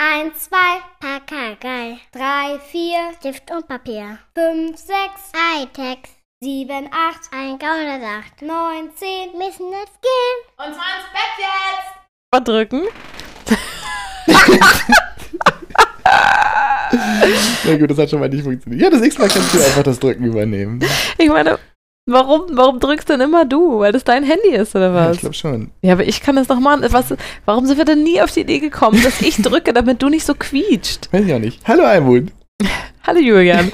Eins, zwei, Pakagei. Drei, vier, Stift und Papier. Fünf, sechs, Hightech. Sieben, acht, ein Gaunersacht. Neun, zehn, müssen jetzt gehen. Und zwar ins Bett jetzt! Mal drücken. Na gut, das hat schon mal nicht funktioniert. Ja, das nächste Mal kannst du einfach das Drücken übernehmen. Ich meine, warum, warum drückst denn immer du? Weil das dein Handy ist oder Ja, was? ich glaube schon. Ja, aber ich kann das noch machen. Was, warum sind wir denn nie auf die Idee gekommen, dass ich drücke, damit du nicht so quietscht? Weiß ich auch nicht. Hallo Almut. Hallo Julian.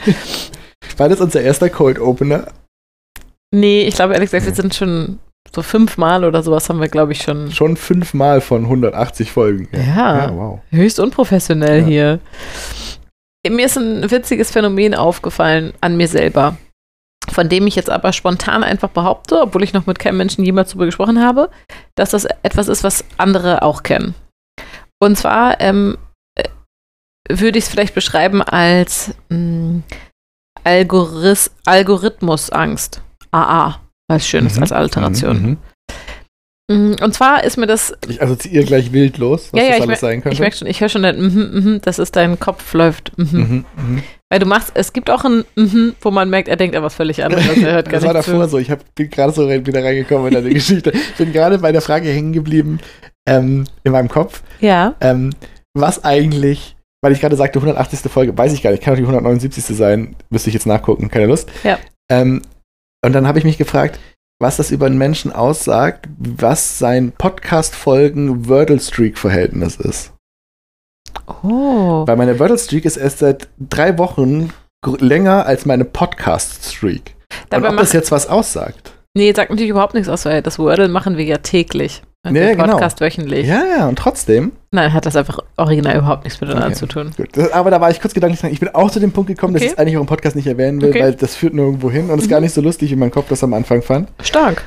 War das unser erster Cold Opener? Nee, ich glaube ehrlich gesagt, wir sind schon so fünfmal oder sowas haben wir, glaube ich, schon. Schon fünfmal von 180 Folgen. Ja. Ja, wow. Höchst unprofessionell Ja. hier. Mir ist ein witziges Phänomen aufgefallen an mir selber, von dem ich jetzt aber spontan einfach behaupte, obwohl ich noch mit keinem Menschen jemals darüber gesprochen habe, dass das etwas ist, was andere auch kennen. Und zwar ähm, äh, würde ich es vielleicht beschreiben als mh, Algoris Algorithmusangst. AA, es schön ist Mhm, als Alliteration. Mhm, Und zwar ist mir das Ich assoziiere gleich wild los, was Ja, ja, das alles sein könnte. Ich merke schon, ich höre schon dein mhm, mhm, das ist dein Kopf läuft. Mhm. Mhm, mhm. Weil du machst, es gibt auch ein mhm, wo man merkt, er denkt etwas völlig anderes, er hört gar Das war davor zu. so. Ich hab, bin gerade so wieder reingekommen in deine Geschichte. Ich bin gerade bei der Frage hängen geblieben ähm, in meinem Kopf, Ja, ähm, was eigentlich, weil ich gerade sagte 180. Folge, weiß ich gar nicht, kann auch die 179. sein, müsste ich jetzt nachgucken, keine Lust. Ja. Ähm, und dann habe ich mich gefragt, was das über einen Menschen aussagt, was sein Podcast-Folgen Wordle-Streak-Verhältnis ist. oh. Weil meine Wordle-Streak ist erst seit drei Wochen länger als meine Podcast-Streak. Und ob das jetzt was aussagt. nee, sagt natürlich überhaupt nichts aus, weil das Wordle machen wir ja täglich. Und Ja, genau. Podcast wöchentlich. Ja, ja, und trotzdem. Nein, hat das einfach original überhaupt nichts miteinander Okay. zu tun. Gut, das, aber da war ich kurz gedanklich dran. Ich bin auch zu dem Punkt gekommen, dass Okay. ich es eigentlich auch im Podcast nicht erwähnen will, Okay. weil das führt nirgendwo hin und es ist Mhm. gar nicht so lustig, wie mein Kopf das am Anfang fand. Stark.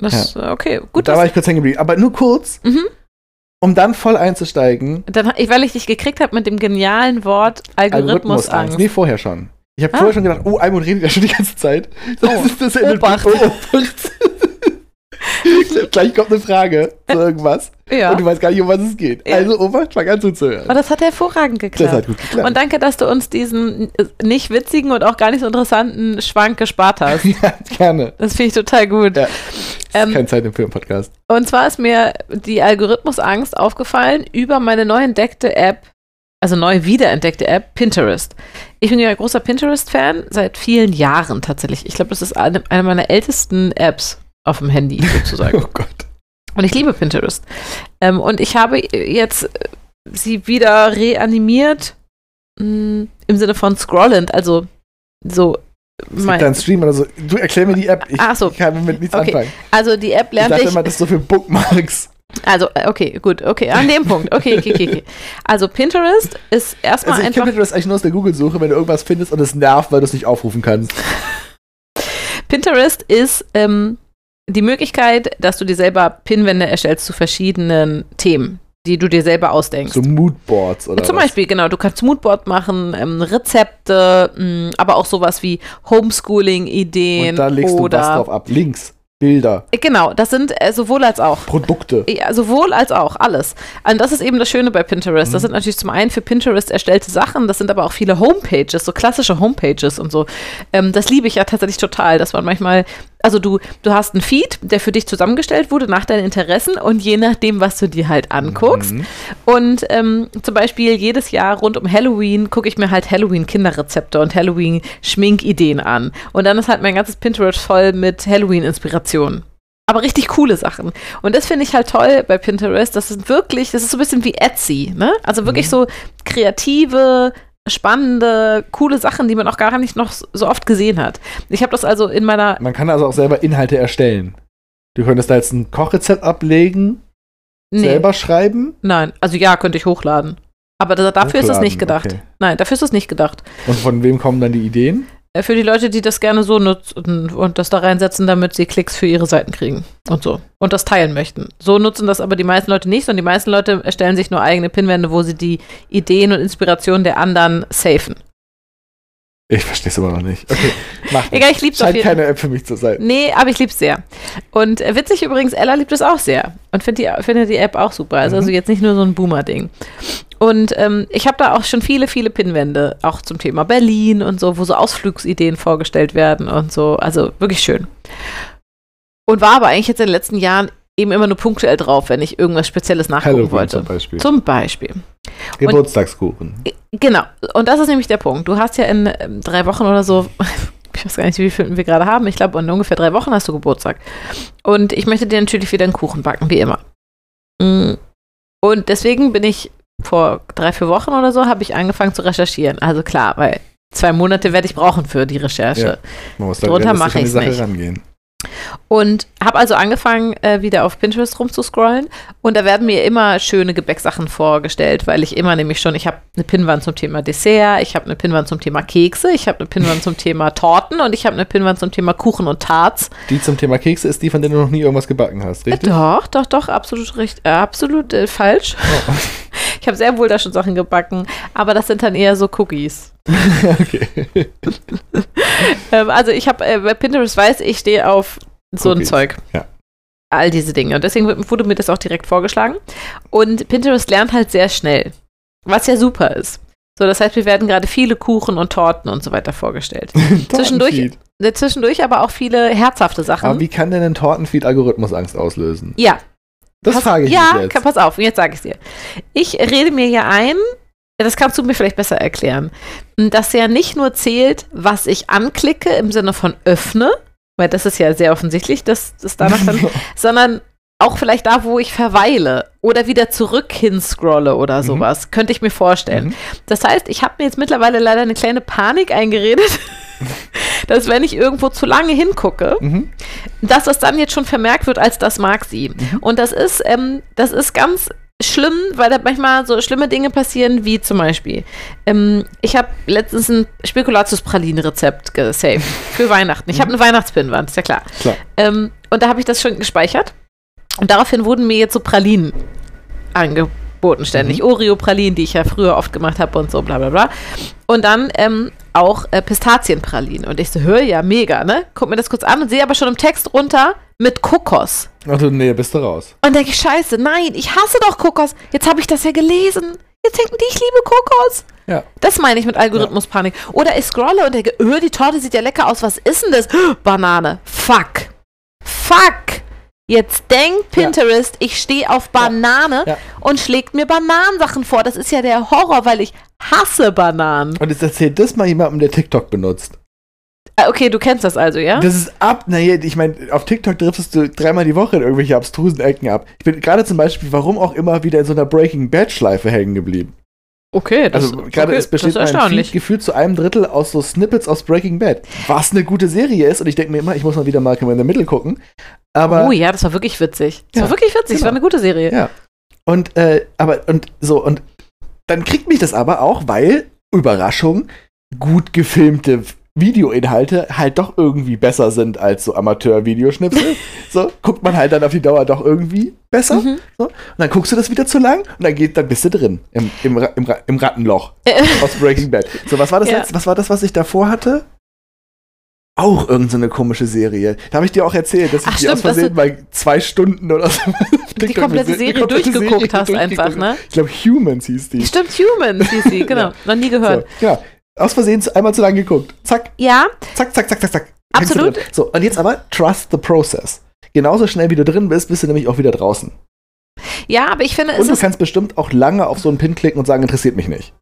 Das, okay, Gut, da dass- war ich kurz hängen geblieben. Aber nur kurz, mhm. um dann voll einzusteigen. Dann, weil ich dich gekriegt habe mit dem genialen Wort Algorithmusangst. Nee, vorher schon. Ich habe Ah. vorher schon gedacht, oh, Almut redet ja schon die ganze Zeit. Das Oh, ist das Obacht. Oh, Obacht. Gleich kommt eine Frage zu irgendwas. Ja. Und du weißt gar nicht, um was es geht. Ja. Also, Obacht, fang an zuzuhören. Aber das hat hervorragend geklappt. Das hat gut geklappt. Und danke, dass du uns diesen äh, nicht witzigen und auch gar nicht so interessanten Schwank gespart hast. ja, gerne. Das finde ich total gut. Ja. Das Ähm, ist kein Zeit im Film-Podcast. Und zwar ist mir die Algorithmusangst aufgefallen über meine neu entdeckte App, also neu wiederentdeckte App, Pinterest. Ich bin ja ein großer Pinterest-Fan, seit vielen Jahren tatsächlich. Ich glaube, das ist eine, eine meiner ältesten Apps auf dem Handy sozusagen. Oh Gott. Und ich liebe Pinterest. Ähm, und ich habe jetzt äh, sie wieder reanimiert mh, im Sinne von scrollend, also so. Es mein- gibt einen Stream oder so. Du erklär mir die App. Ich Ach so. kann damit nichts Okay. anfangen. also die App Ich lernte dachte ich. immer, das ist so für Bookmarks. Also, äh, okay, gut, okay, an dem Punkt. Okay, okay, okay, okay. Also Pinterest ist erstmal Also ich einfach. das eigentlich nur aus der Google-Suche, wenn du irgendwas findest und es nervt, weil du es nicht aufrufen kannst. Pinterest ist ähm, die Möglichkeit, dass du dir selber Pinwände erstellst zu verschiedenen Themen, die du dir selber ausdenkst. So Moodboards oder Zum was. Beispiel, genau, du kannst Moodboard machen, ähm, Rezepte, mh, aber auch sowas wie Homeschooling-Ideen Und da legst oder. du was drauf ab. Links, Bilder, Äh, Genau, das sind äh, sowohl als auch. Produkte. Ja, sowohl als auch, alles. Und das ist eben das Schöne bei Pinterest. Das Mhm. sind natürlich zum einen für Pinterest erstellte Sachen, das sind aber auch viele Homepages, so klassische Homepages und so. Ähm, das liebe ich ja tatsächlich total, dass man manchmal, also du, du hast einen Feed, der für dich zusammengestellt wurde nach deinen Interessen und je nachdem, was du dir halt anguckst. Mhm. Und ähm, zum Beispiel jedes Jahr rund um Halloween gucke ich mir halt Halloween-Kinderrezepte und Halloween-Schminkideen an. Und dann ist halt mein ganzes Pinterest voll mit Halloween-Inspirationen. Aber richtig coole Sachen. Und das finde ich halt toll bei Pinterest. Das ist wirklich, das ist so ein bisschen wie Etsy, ne? Also wirklich Mhm. so kreative, spannende, coole Sachen, die man auch gar nicht noch so oft gesehen hat. Ich habe das also in meiner Man kann also auch selber Inhalte erstellen. Du könntest da jetzt ein Kochrezept ablegen, nee, selber schreiben. nein, also ja, könnte ich hochladen. Aber da, dafür ist es nicht hochladen. gedacht. Okay. Nein, dafür ist es nicht gedacht. Und von wem kommen dann die Ideen? Äh, Für die Leute, die das gerne so nutzen und das da reinsetzen, damit sie Klicks für ihre Seiten kriegen und so. Und das teilen möchten. So nutzen das aber die meisten Leute nicht, sondern die meisten Leute erstellen sich nur eigene Pinwände, wo sie die Ideen und Inspirationen der anderen safen. Ich verstehe es immer noch nicht. Okay, mach Egal, ich lieb's auf Scheint jeden keine App für mich zu sein. Nee, aber ich lieb's sehr. Und äh, witzig übrigens, Ella liebt es auch sehr und findet die, findet die App auch super. Also, Mhm. also jetzt nicht nur so ein Boomer-Ding. Und ähm, ich habe da auch schon viele, viele Pinwände, auch zum Thema Berlin und so, wo so Ausflugsideen vorgestellt werden und so. Also wirklich schön. Und war aber eigentlich jetzt in den letzten Jahren eben immer nur punktuell drauf, wenn ich irgendwas Spezielles nachgucken Halloween wollte. zum Beispiel. Zum Beispiel. Geburtstagskuchen. Genau. Und das ist nämlich der Punkt. Du hast ja in ähm, drei Wochen oder so, ich weiß gar nicht, wie viel wir gerade haben. Ich glaube, in ungefähr drei Wochen hast du Geburtstag. Und ich möchte dir natürlich wieder einen Kuchen backen, wie immer. Mm. Und deswegen bin ich vor drei, vier Wochen oder so, habe ich angefangen zu recherchieren. Also klar, weil zwei Monate werde ich brauchen für die Recherche. Ja. Man muss da Drunter realistisch mache an die ich's Sache nicht. rangehen. Und habe also angefangen, äh, wieder auf Pinterest rumzuscrollen. Und da werden mir immer schöne Gebäcksachen vorgestellt, weil ich immer nämlich schon, ich habe eine Pinnwand zum Thema Dessert, ich habe eine Pinnwand zum Thema Kekse, ich habe eine Pinnwand zum Thema Torten und ich habe eine Pinnwand zum Thema Kuchen und Tarts. Die zum Thema Kekse ist die, von der du noch nie irgendwas gebacken hast, Äh, richtig? doch, doch, doch, absolut richtig, äh, absolut äh, falsch. Oh. Ich habe sehr wohl da schon Sachen gebacken, aber das sind dann eher so Cookies. okay. Ähm, also ich habe äh, bei Pinterest weiß, ich stehe auf so ein Cookies, Zeug. ja. All diese Dinge. Und deswegen wird- wurde mir das auch direkt vorgeschlagen. Und Pinterest lernt halt sehr schnell, was ja super ist. So, das heißt, wir werden gerade viele Kuchen und Torten und so weiter vorgestellt. Zwischendurch-. Äh, Zwischendurch aber auch viele herzhafte Sachen. Aber wie kann denn ein Tortenfeed-Algorithmus Angst auslösen? ja, Das pass, frage ich ja, mich jetzt. kann- pass auf, jetzt sage ich dir. Ich rede mir ja ein, das kannst du mir vielleicht besser erklären, dass ja nicht nur zählt, was ich anklicke im Sinne von öffne, weil das ist ja sehr offensichtlich, dass das danach dann, sondern auch vielleicht da, wo ich verweile oder wieder zurück hinscrolle oder Mhm. sowas, könnte ich mir vorstellen. Mhm. Das heißt, ich habe mir jetzt mittlerweile leider eine kleine Panik eingeredet, dass wenn ich irgendwo zu lange hingucke, Mhm. dass das dann jetzt schon vermerkt wird, als das mag sie. Und das ist, ähm, das ist ganz schlimm, weil da manchmal so schlimme Dinge passieren, wie zum Beispiel, ähm, ich habe letztens ein Spekulatius-Pralinen-Rezept gesaved für Weihnachten. Ich habe eine Weihnachtspinnwand, ist ja klar. Klar. Ähm, und da habe ich das schon gespeichert. Und daraufhin wurden mir jetzt so Pralinen angeboten ständig. Oreo-Pralinen, die ich ja früher oft gemacht habe und so, bla bla bla. Und dann ähm, auch äh, Pistazienpralinen. Und ich so, hör ja, mega, ne? Guck mir das kurz an und sehe aber schon im Text runter mit Kokos. Also, nee, bist du raus. Und denke ich, scheiße, nein, ich hasse doch Kokos. Jetzt habe ich das ja gelesen. Jetzt denken die, ich liebe Kokos. Ja. Das meine ich mit Algorithmuspanik. Oder ich scrolle und denke, öh, die Torte sieht ja lecker aus. Was ist denn das? Banane. Fuck. Fuck. Jetzt denkt Pinterest, ich stehe auf Banane Ja. und schlägt mir Bananensachen vor. Das ist ja der Horror, weil ich hasse Bananen. Und jetzt erzählt das mal jemandem, der TikTok benutzt. Ah, Okay, du kennst das also, ja? Das ist ab, naja, ich meine, auf TikTok driftest du dreimal die Woche in irgendwelche abstrusen Ecken ab. Ich bin gerade zum Beispiel, warum auch immer, wieder in so einer Breaking Bad-Schleife hängen geblieben. Okay, das, Also gerade okay, es besteht das ist mein gefühlt zu einem Drittel aus so Snippets aus Breaking Bad. Was eine gute Serie ist und ich denke mir immer, ich muss mal wieder Malcolm in the Middle gucken. Aber oh ja, das war wirklich witzig. Das Ja, war wirklich witzig. Das genau. war eine gute Serie. Ja. Und, äh, aber, und so, und dann kriegt mich das aber auch, weil, Überraschung, gut gefilmte Videoinhalte halt doch irgendwie besser sind als so Amateur-Videoschnipsel. so, guckt man halt dann auf die Dauer doch irgendwie besser. Mhm. So, und dann guckst du das wieder zu lang und dann geht, dann bist du drin im, im, im, im Rattenloch aus Breaking Bad. So, was war das Ja. jetzt? Was war das, was ich davor hatte? Auch irgendeine so komische Serie. Da habe ich dir auch erzählt, dass ich Ach, die aus stimmt, Versehen bei zwei Stunden oder so. Die komplette Serie durchgeguckt hast einfach, ne? Ich glaube, Humans hieß die. Stimmt, Humans hieß sie, genau. Ja. Noch nie gehört. So, ja. Aus Versehen einmal zu lang geguckt. Zack, Ja, zack, zack, zack, zack, zack. Absolut. So, und jetzt aber trust the process. Genauso schnell wie du drin bist, bist du nämlich auch wieder draußen. ja, aber ich finde, Und es du kannst bestimmt auch lange auf so einen Pin klicken und sagen, interessiert mich nicht.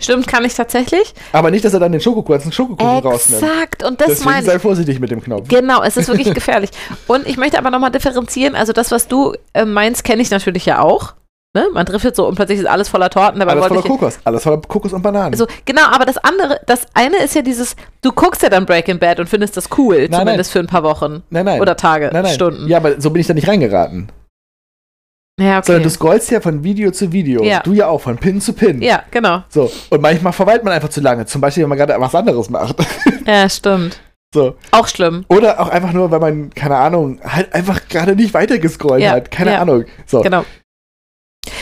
stimmt, kann ich tatsächlich. Aber nicht, dass er dann den Schokokuchen, Schokokuchen rausnimmt. Exakt, und das Deswegen meine sei ich. vorsichtig mit dem Knopf. Genau, es ist wirklich gefährlich. Und ich möchte aber nochmal differenzieren. Also, das, was du äh, meinst, kenne ich natürlich ja auch. Ne? Man driftet so und plötzlich ist alles voller Torten. Dabei Alles voller Kokos. Alles voller Kokos und Bananen. Also, genau, aber das andere, das eine ist ja dieses, du guckst ja dann Breaking Bad und findest das cool, Nein, zumindest für ein paar Wochen. nein, nein. Oder Tage, nein, nein. Stunden. Ja, aber so bin ich da nicht reingeraten. Ja, okay. Sondern du scrollst ja von Video zu Video. Ja. Du ja auch, von Pin zu Pin. ja, genau. So. Und manchmal verweilt man einfach zu lange. Zum Beispiel, wenn man gerade was anderes macht. Ja, stimmt. so. Auch schlimm. Oder auch einfach nur, weil man, keine Ahnung, halt einfach gerade nicht weitergescrollt Ja, hat. Keine ja. Ahnung. So. Genau.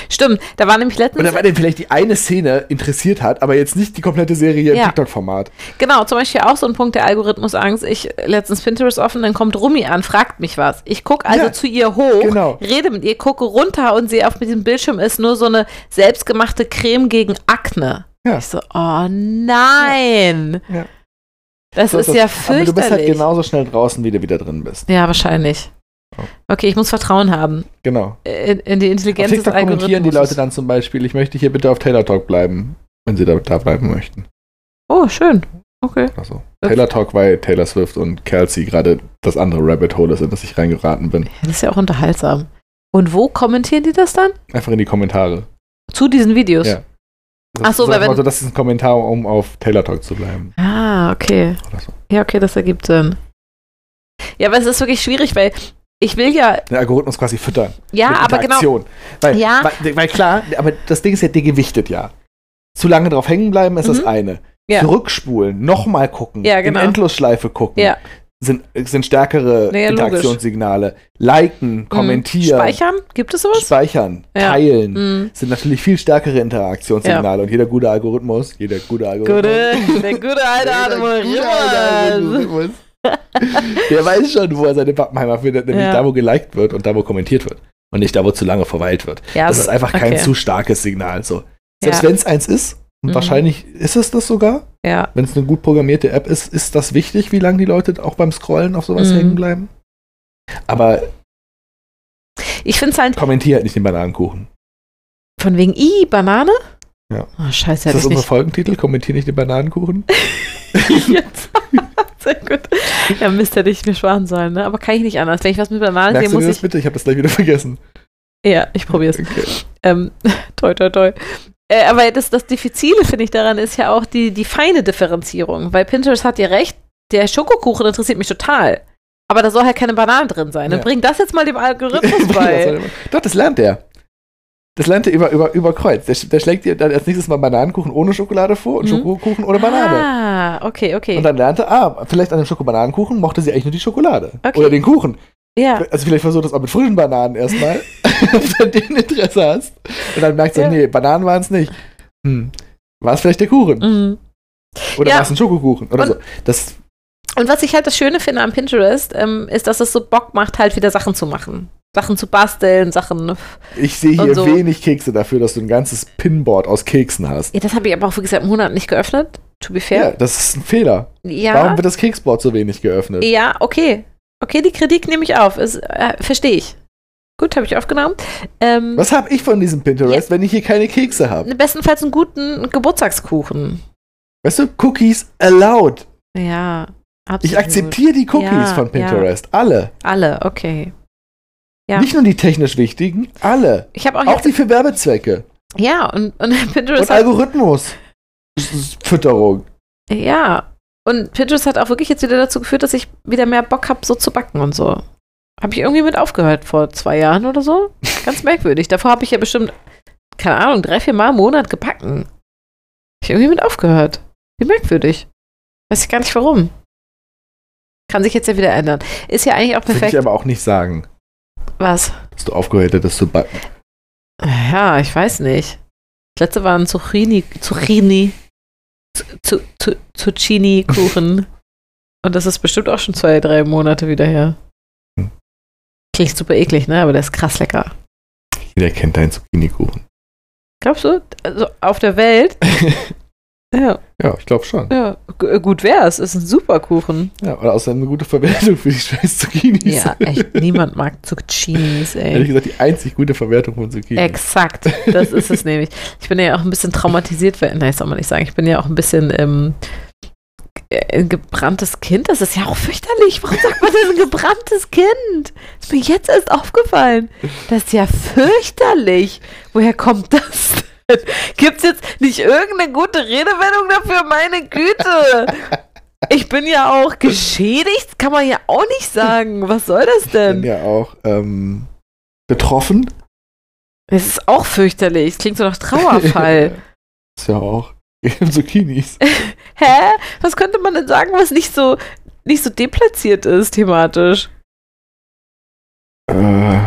Stimmt, da war nämlich letztens. Oder weil den vielleicht die eine Szene interessiert hat, aber jetzt nicht die komplette Serie im Ja. TikTok-Format. Genau, zum Beispiel auch so ein Punkt der Algorithmusangst. Ich letztens Pinterest offen, dann kommt Rumi an, fragt mich was. Ich gucke also Ja, zu ihr hoch, genau. rede mit ihr, gucke runter und sehe auf diesem Bildschirm ist nur so eine selbstgemachte Creme gegen Akne. Ja. Ich so, oh nein. Ja. Das So ist das. ja Aber fürchterlich. du bist halt genauso schnell draußen, wie du wieder drin bist. ja, wahrscheinlich. Okay, ich muss Vertrauen haben Genau. in, in die Auf Intelligenz des TikTok kommentieren die. Leute dann zum Beispiel, ich möchte hier bitte auf Taylor Talk bleiben, wenn sie da, da bleiben möchten. Oh, schön. Okay. Also, Das- Taylor Talk, weil Taylor Swift und Kelsey gerade das andere Rabbit Hole ist, in das ich reingeraten bin. Das ist ja auch unterhaltsam. Und wo kommentieren die das dann? Einfach in die Kommentare. Zu diesen Videos? Ja. Ach so, weil wenn- Motto, das ist ein Kommentar, um auf Taylor Talk zu bleiben. Ah, okay. So. Ja, okay, das ergibt Sinn. Ja, aber es ist wirklich schwierig, weil ich will ja, Den Algorithmus quasi füttern. ja, aber genau. Weil, Ja. weil, weil klar, aber das Ding ist ja, der gewichtet ja. Zu lange drauf hängen bleiben ist das Mhm. eine. Ja. Zurückspulen, nochmal gucken, Ja, genau. in Endlosschleife gucken, Ja. sind, sind stärkere Ja. Interaktionssignale. Liken, kommentieren, speichern, gibt es sowas? speichern, teilen, Mhm. sind natürlich viel stärkere Interaktionssignale. Und jeder gute Algorithmus, jeder gute Algorithmus, Gute, der gute alte Algorithmus. Der weiß schon, wo er seine Pappenheimer findet, nämlich Ja. da, wo geliked wird und da, wo kommentiert wird. Und nicht da, wo zu lange verweilt wird. Ja, Das ist einfach kein okay. zu starkes Signal. So. Selbst Ja. wenn es eins ist, und Mhm. wahrscheinlich ist es das sogar, Ja, wenn es eine gut programmierte App ist, ist das wichtig, wie lange die Leute auch beim Scrollen auf sowas Mhm. hängen bleiben. Aber ich finde es halt kommentier halt nicht den Bananenkuchen. von wegen, i, Banane? Ja. Oh, scheiße, Ist das unser. Folgentitel? Kommentier nicht den Bananenkuchen? Jetzt. Sehr gut. Ja, Mist, hätte ich mir sparen sollen, ne? Aber kann ich nicht anders. Wenn ich was mit Bananen sehe, Merkst du muss dir das ich. bitte? Ich habe das gleich wieder vergessen. Ja, ich probier's. Okay. Ähm, toi, toi, toi. Äh, aber das, das Diffizile, finde ich, daran ist ja auch die, die feine Differenzierung. Weil Pinterest hat ja recht, der Schokokuchen interessiert mich total. Aber da soll halt keine Bananen drin sein. Dann Ja. bring das jetzt mal dem Algorithmus bei. Doch, das lernt der. Das lernt er über, über, über Kreuz. Der, der schlägt dir dann als nächstes mal Bananenkuchen ohne Schokolade vor und Mhm. Schokokuchen ohne Banane. Ah, okay, okay. Und dann lernt er, ah, vielleicht an dem Schokobananenkuchen mochte sie eigentlich nur die Schokolade. Okay. Oder den Kuchen. ja. Also vielleicht versuch das auch mit frischen Bananen erstmal, wenn du den Interesse hast. Und dann merkst du, Ja. nee, Bananen waren es nicht. Hm. War es vielleicht der Kuchen? Mhm. Oder Ja. war es ein Schokokuchen? Oder Und- so. Das, Und was ich halt das Schöne finde am Pinterest, ähm, ist, dass es so Bock macht, halt wieder Sachen zu machen. Sachen zu basteln, Sachen. ich sehe hier so. wenig Kekse dafür, dass du ein ganzes Pinboard aus Keksen hast. Ja, das habe ich aber auch wirklich seit Monaten nicht geöffnet. To be Ja, fair. das ist ein Fehler. Ja. Warum wird das Keksboard so wenig geöffnet? Ja, okay. Okay, die Kritik nehme ich auf. Äh, Verstehe ich. Gut, habe ich aufgenommen. Ähm, Was habe ich von diesem Pinterest, wenn ich hier keine Kekse habe? Bestenfalls einen guten Geburtstagskuchen. Weißt du, Cookies allowed. Ja. Ich absolut. akzeptiere die Cookies Ja, von Pinterest. Alle. Alle, okay. Ja. Nicht nur die technisch wichtigen, alle. Ich habe auch, Auch die für Werbezwecke. Ja, und, und Pinterest Und Algorithmus. Fütterung. Ja. Und Pinterest hat auch wirklich jetzt wieder dazu geführt, dass ich wieder mehr Bock habe, so zu backen und so. Habe ich irgendwie mit aufgehört vor zwei Jahren oder so. Ganz merkwürdig. Davor habe ich ja bestimmt, keine Ahnung, drei, vier Mal im Monat gebacken. Habe ich irgendwie mit aufgehört. Wie merkwürdig. Weiß ich gar nicht warum. Kann sich jetzt ja wieder ändern. Ist ja eigentlich auch Würde ich perfekt. aber auch nicht sagen, Was? dass du aufgehört hättest zu backen. Ja, ich weiß nicht. Das letzte war ein Zucchini, Zucchini, zu, zu, Zucchini-Kuchen. Und das ist bestimmt auch schon zwei, drei Monate wieder her. Hm. Klingt super eklig, ne? Aber der ist krass lecker. Jeder kennt deinen Zucchini-Kuchen. Glaubst du? Also auf der Welt? Ja, ja, ich glaube schon. ja. G äh, gut wär's. Ist ein super Kuchen. Ja, oder außerdem eine gute Verwertung für die scheiß Zucchinis. Ja, echt. Niemand mag Zucchinis, Ehrlich ey. gesagt, die einzig gute Verwertung von Zucchinis. Exakt, das ist es nämlich. Ich bin ja auch ein bisschen traumatisiert, weil, nein, soll man nicht sagen. Ich bin ja auch ein bisschen ähm, äh, ein gebranntes Kind. Das ist ja auch fürchterlich. Warum sagt man denn ein gebranntes Kind? Ist mir jetzt erst aufgefallen. Das ist ja fürchterlich. Woher kommt das denn? Gibt es jetzt nicht irgendeine gute Redewendung dafür? Meine Güte. Ich bin ja auch geschädigt, kann man ja auch nicht sagen. Was soll das Ich bin denn? ja auch ähm, betroffen. Es ist auch fürchterlich. Es klingt so nach Trauerfall. ist ja auch Zucchinis. Hä? Was könnte man denn sagen, was nicht so, nicht so deplatziert ist thematisch? Äh,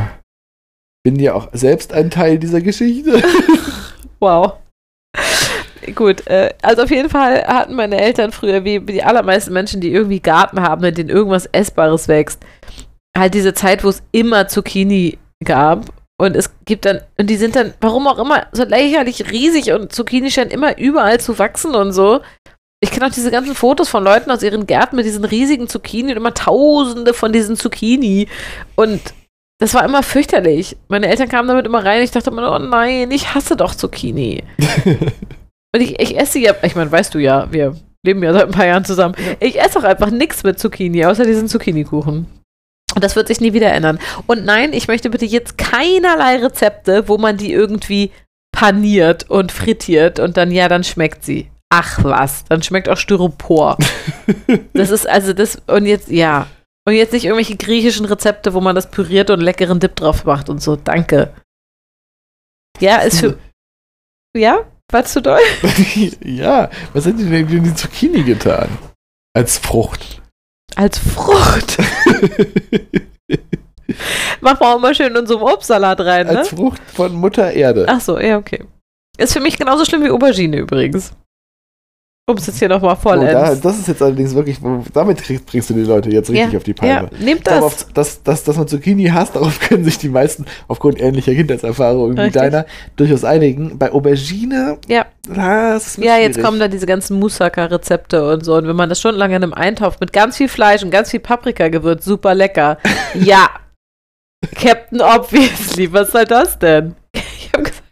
bin ja auch selbst ein Teil dieser Geschichte. Wow. Gut, äh, also auf jeden Fall hatten meine Eltern früher, wie die allermeisten Menschen, die irgendwie Garten haben, in denen irgendwas Essbares wächst, halt diese Zeit, wo es immer Zucchini gab. Und es gibt dann, und die sind dann, warum auch immer, so lächerlich riesig und Zucchini scheinen immer überall zu wachsen und so. Ich kenne auch diese ganzen Fotos von Leuten aus ihren Gärten mit diesen riesigen Zucchini und immer tausende von diesen Zucchini. Und das war immer fürchterlich. Meine Eltern kamen damit immer rein. Ich dachte immer, oh nein, ich hasse doch Zucchini. und ich, ich esse ja, ich meine, weißt du ja, wir leben ja seit ein paar Jahren zusammen. Ich esse auch einfach nichts mit Zucchini, außer diesen Zucchini-Kuchen. Und das wird sich nie wieder ändern. Und nein, ich möchte bitte jetzt keinerlei Rezepte, wo man die irgendwie paniert und frittiert und dann, ja, dann schmeckt sie. Ach was, dann schmeckt auch Styropor. das ist also das, und jetzt, ja. Und jetzt nicht irgendwelche griechischen Rezepte, wo man das püriert und leckeren Dip drauf macht und so. Danke. Ja, ist für. Ja? War zu doll? ja, was hätten die denn in die Zucchini getan? Als Frucht. Als Frucht. Mach mal auch mal schön in so einen Obstsalat rein, ne? Als Frucht von Mutter Erde. Ach so, ja, okay. Ist für mich genauso schlimm wie Aubergine übrigens. Um es jetzt hier nochmal Oh, da, vollends. das ist jetzt allerdings wirklich, damit krieg- bringst du die Leute jetzt richtig ja, auf die Palme. Ja, nehmt Darauf, das. dass, dass, dass man Zucchini hasst, darauf können sich die meisten aufgrund ähnlicher Kindheitserfahrungen wie deiner durchaus einigen. Bei Aubergine, Ja. das Ja, jetzt kommen da diese ganzen Moussaka-Rezepte und so. Und wenn man das stundenlang in einem Eintopf mit ganz viel Fleisch und ganz viel Paprika-Gewürz, super lecker. ja. Captain Obviously, was soll das denn? Ich hab gesagt,